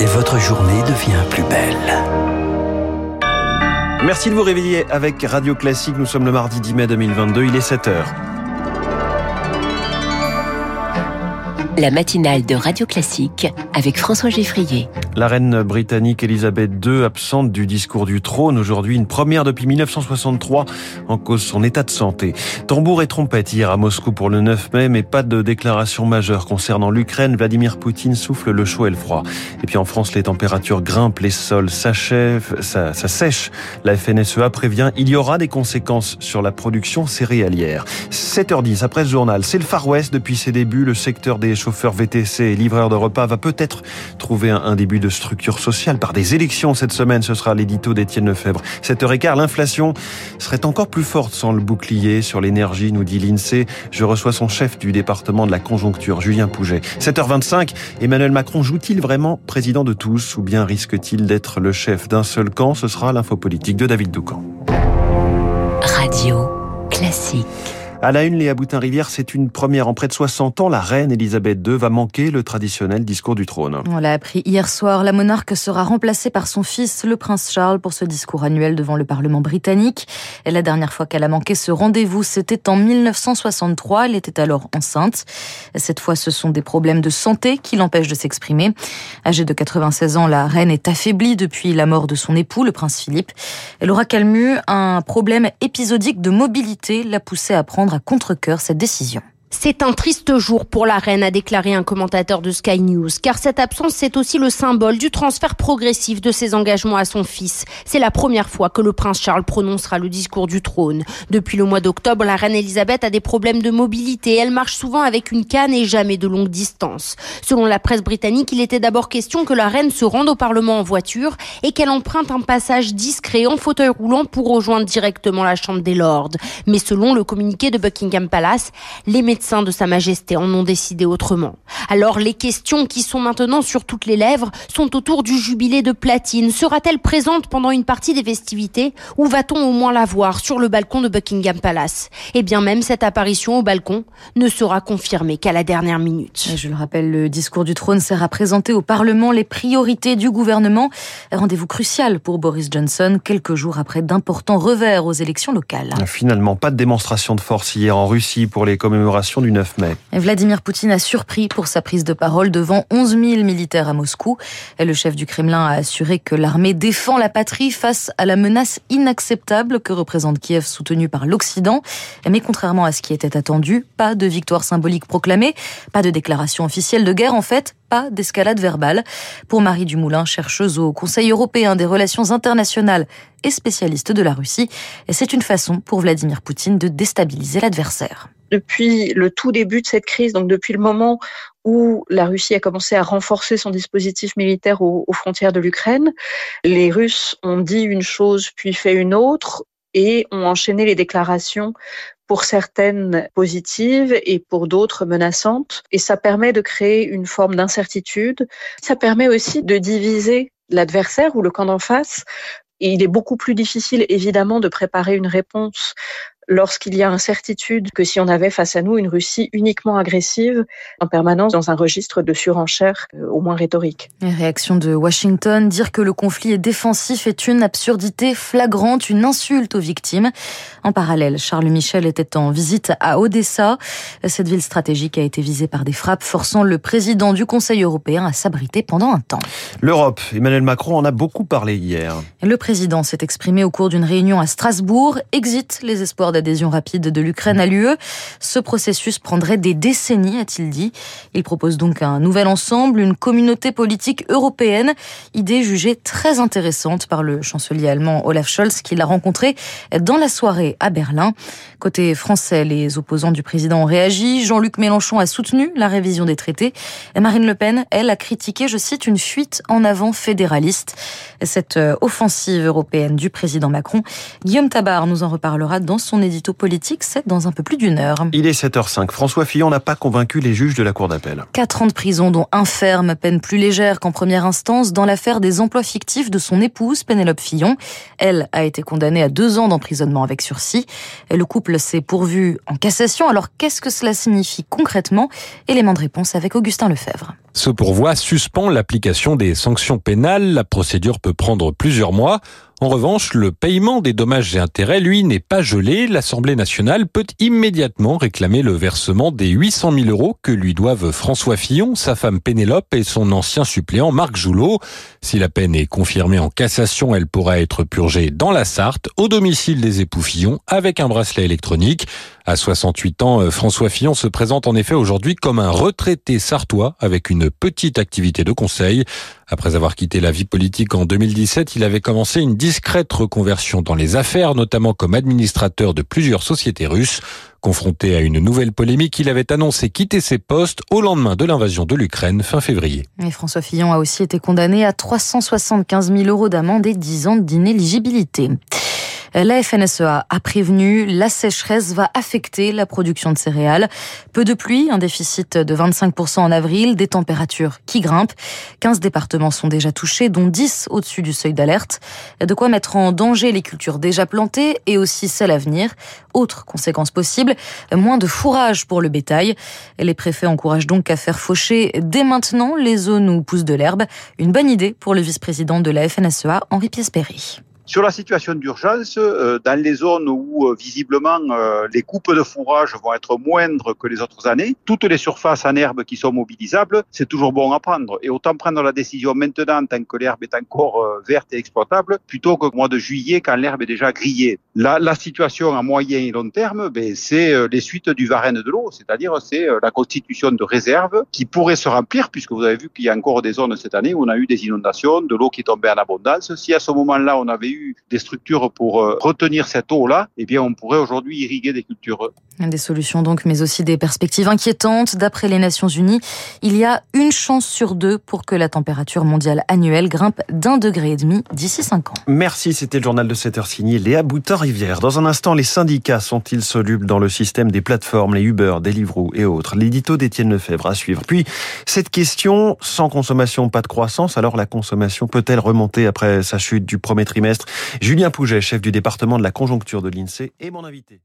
et votre journée devient plus belle. Merci de vous réveiller avec Radio Classique. Nous sommes le mardi 10 mai 2022, il est 7 heures. la matinale de Radio Classique avec François Geffrier. La reine britannique Elisabeth II absente du discours du trône aujourd'hui, une première depuis 1963 en cause son état de santé. Tambour et trompette hier à Moscou pour le 9 mai, mais pas de déclaration majeure concernant l'Ukraine. Vladimir Poutine souffle le chaud et le froid. Et puis en France, les températures grimpent, les sols s'achèvent, ça, ça sèche. La FNSEA prévient, il y aura des conséquences sur la production céréalière. 7h10 après ce journal, c'est le Far West depuis ses débuts, le secteur des chauffeur VTC et livreur de repas va peut-être trouver un, début de structure sociale par des élections cette semaine. Ce sera l'édito d'Étienne Lefebvre. 7h15, l'inflation serait encore plus forte sans le bouclier sur l'énergie, nous dit l'INSEE. Je reçois son chef du département de la conjoncture, Julien Pouget. 7h25, Emmanuel Macron joue-t-il vraiment président de tous ou bien risque-t-il d'être le chef d'un seul camp? Ce sera l'info politique de David Doucan. Radio classique. À la une, Léa Boutin-Rivière, c'est une première en près de 60 ans. La reine Elisabeth II va manquer le traditionnel discours du trône. On l'a appris hier soir. La monarque sera remplacée par son fils, le prince Charles, pour ce discours annuel devant le Parlement britannique. Et la dernière fois qu'elle a manqué ce rendez-vous, c'était en 1963. Elle était alors enceinte. Cette fois, ce sont des problèmes de santé qui l'empêchent de s'exprimer. Âgée de 96 ans, la reine est affaiblie depuis la mort de son époux, le prince Philippe. Elle aura calmu un problème épisodique de mobilité, l'a poussée à prendre à contre-cœur cette décision. C'est un triste jour pour la reine, a déclaré un commentateur de Sky News, car cette absence, c'est aussi le symbole du transfert progressif de ses engagements à son fils. C'est la première fois que le prince Charles prononcera le discours du trône. Depuis le mois d'octobre, la reine Elisabeth a des problèmes de mobilité. Elle marche souvent avec une canne et jamais de longue distance. Selon la presse britannique, il était d'abord question que la reine se rende au Parlement en voiture et qu'elle emprunte un passage discret en fauteuil roulant pour rejoindre directement la Chambre des Lords. Mais selon le communiqué de Buckingham Palace, les médecins de Sa Majesté en ont décidé autrement. Alors les questions qui sont maintenant sur toutes les lèvres sont autour du jubilé de platine. Sera-t-elle présente pendant une partie des festivités ou va-t-on au moins la voir sur le balcon de Buckingham Palace? Et eh bien même cette apparition au balcon ne sera confirmée qu'à la dernière minute. je le rappelle, le discours du trône sert à présenter au Parlement les priorités du gouvernement. Rendez-vous crucial pour Boris Johnson quelques jours après d'importants revers aux élections locales. Finalement, pas de démonstration de force hier en Russie pour les commémorations du 9 mai. Vladimir Poutine a surpris pour sa prise de parole devant 11 000 militaires à Moscou. Le chef du Kremlin a assuré que l'armée défend la patrie face à la menace inacceptable que représente Kiev soutenue par l'Occident. Mais contrairement à ce qui était attendu, pas de victoire symbolique proclamée, pas de déclaration officielle de guerre en fait, pas d'escalade verbale. Pour Marie Dumoulin, chercheuse au Conseil européen des relations internationales et spécialiste de la Russie, c'est une façon pour Vladimir Poutine de déstabiliser l'adversaire depuis le tout début de cette crise, donc depuis le moment où la Russie a commencé à renforcer son dispositif militaire aux, frontières de l'Ukraine, les Russes ont dit une chose puis fait une autre et ont enchaîné les déclarations pour certaines positives et pour d'autres menaçantes. Et ça permet de créer une forme d'incertitude. Ça permet aussi de diviser l'adversaire ou le camp d'en face. Et il est beaucoup plus difficile, évidemment, de préparer une réponse lorsqu'il y a incertitude que si on avait face à nous une Russie uniquement agressive, en permanence dans un registre de surenchère, euh, au moins rhétorique. Réaction de Washington, dire que le conflit est défensif est une absurdité flagrante, une insulte aux victimes. En parallèle, Charles Michel était en visite à Odessa. Cette ville stratégique a été visée par des frappes forçant le président du Conseil européen à s'abriter pendant un temps. L'Europe, Emmanuel Macron en a beaucoup parlé hier. Le président s'est exprimé au cours d'une réunion à Strasbourg. Exit les espoirs d'adhésion rapide de l'Ukraine à l'UE. Ce processus prendrait des décennies, a-t-il dit. Il propose donc un nouvel ensemble, une communauté politique européenne, idée jugée très intéressante par le chancelier allemand Olaf Scholz qui l'a rencontré dans la soirée à Berlin. Côté français, les opposants du président ont réagi. Jean-Luc Mélenchon a soutenu la révision des traités. Marine Le Pen, elle, a critiqué, je cite, une fuite en avant fédéraliste. Cette euh, offensive européenne du président Macron. Guillaume Tabar nous en reparlera dans son édito politique, c'est dans un peu plus d'une heure. Il est 7h05. François Fillon n'a pas convaincu les juges de la Cour d'appel. Quatre ans de prison, dont un ferme, peine plus légère qu'en première instance, dans l'affaire des emplois fictifs de son épouse, Pénélope Fillon. Elle a été condamnée à deux ans d'emprisonnement avec sursis. Et le couple s'est pourvu en cassation. Alors qu'est-ce que cela signifie concrètement? Élément de réponse avec Augustin Lefebvre. Ce pourvoi suspend l'application des sanctions pénales. La procédure peut prendre plusieurs mois. En revanche, le paiement des dommages et intérêts, lui, n'est pas gelé. L'Assemblée nationale peut immédiatement réclamer le versement des 800 000 euros que lui doivent François Fillon, sa femme Pénélope et son ancien suppléant Marc Joulot. Si la peine est confirmée en cassation, elle pourra être purgée dans la Sarthe, au domicile des époux Fillon, avec un bracelet électronique. À 68 ans, euh, François Fillon se présente en effet aujourd'hui comme un retraité sartois avec une petite activité de conseil. Après avoir quitté la vie politique en 2017, il avait commencé une discrète reconversion dans les affaires, notamment comme administrateur de plusieurs sociétés russes. Confronté à une nouvelle polémique, il avait annoncé quitter ses postes au lendemain de l'invasion de l'Ukraine fin février. François Fillon a aussi été condamné à 375 000 euros d'amende et 10 ans d'inéligibilité. La FNSEA a prévenu, la sécheresse va affecter la production de céréales. Peu de pluie, un déficit de 25% en avril, des températures qui grimpent. 15 départements sont déjà touchés, dont 10 au-dessus du seuil d'alerte. De quoi mettre en danger les cultures déjà plantées et aussi celles à venir. Autre conséquence possible, moins de fourrage pour le bétail. Les préfets encouragent donc à faire faucher dès maintenant les zones où pousse de l'herbe. Une bonne idée pour le vice-président de la FNSEA, Henri Piespéry. Sur la situation d'urgence, euh, dans les zones où euh, visiblement euh, les coupes de fourrage vont être moindres que les autres années, toutes les surfaces en herbe qui sont mobilisables, c'est toujours bon à prendre. Et autant prendre la décision maintenant tant que l'herbe est encore verte et exploitable, plutôt qu'au mois de juillet quand l'herbe est déjà grillée. La, la situation à moyen et long terme, ben, c'est les suites du varenne de l'eau, c'est-à-dire c'est la constitution de réserves qui pourraient se remplir, puisque vous avez vu qu'il y a encore des zones cette année où on a eu des inondations, de l'eau qui tombée en abondance. Si à ce moment-là on avait eu des structures pour euh, retenir cette eau-là, eh bien, on pourrait aujourd'hui irriguer des cultures. Des solutions donc, mais aussi des perspectives inquiétantes. D'après les Nations Unies, il y a une chance sur deux pour que la température mondiale annuelle grimpe d'un degré et demi d'ici cinq ans. Merci, c'était le journal de 7 heure signé Léa Boutin-Rivière. Dans un instant, les syndicats sont-ils solubles dans le système des plateformes, les Uber, Deliveroo et autres? L'édito d'Étienne Lefebvre à suivre. Puis, cette question, sans consommation, pas de croissance, alors la consommation peut-elle remonter après sa chute du premier trimestre? Julien Pouget, chef du département de la conjoncture de l'INSEE, est mon invité.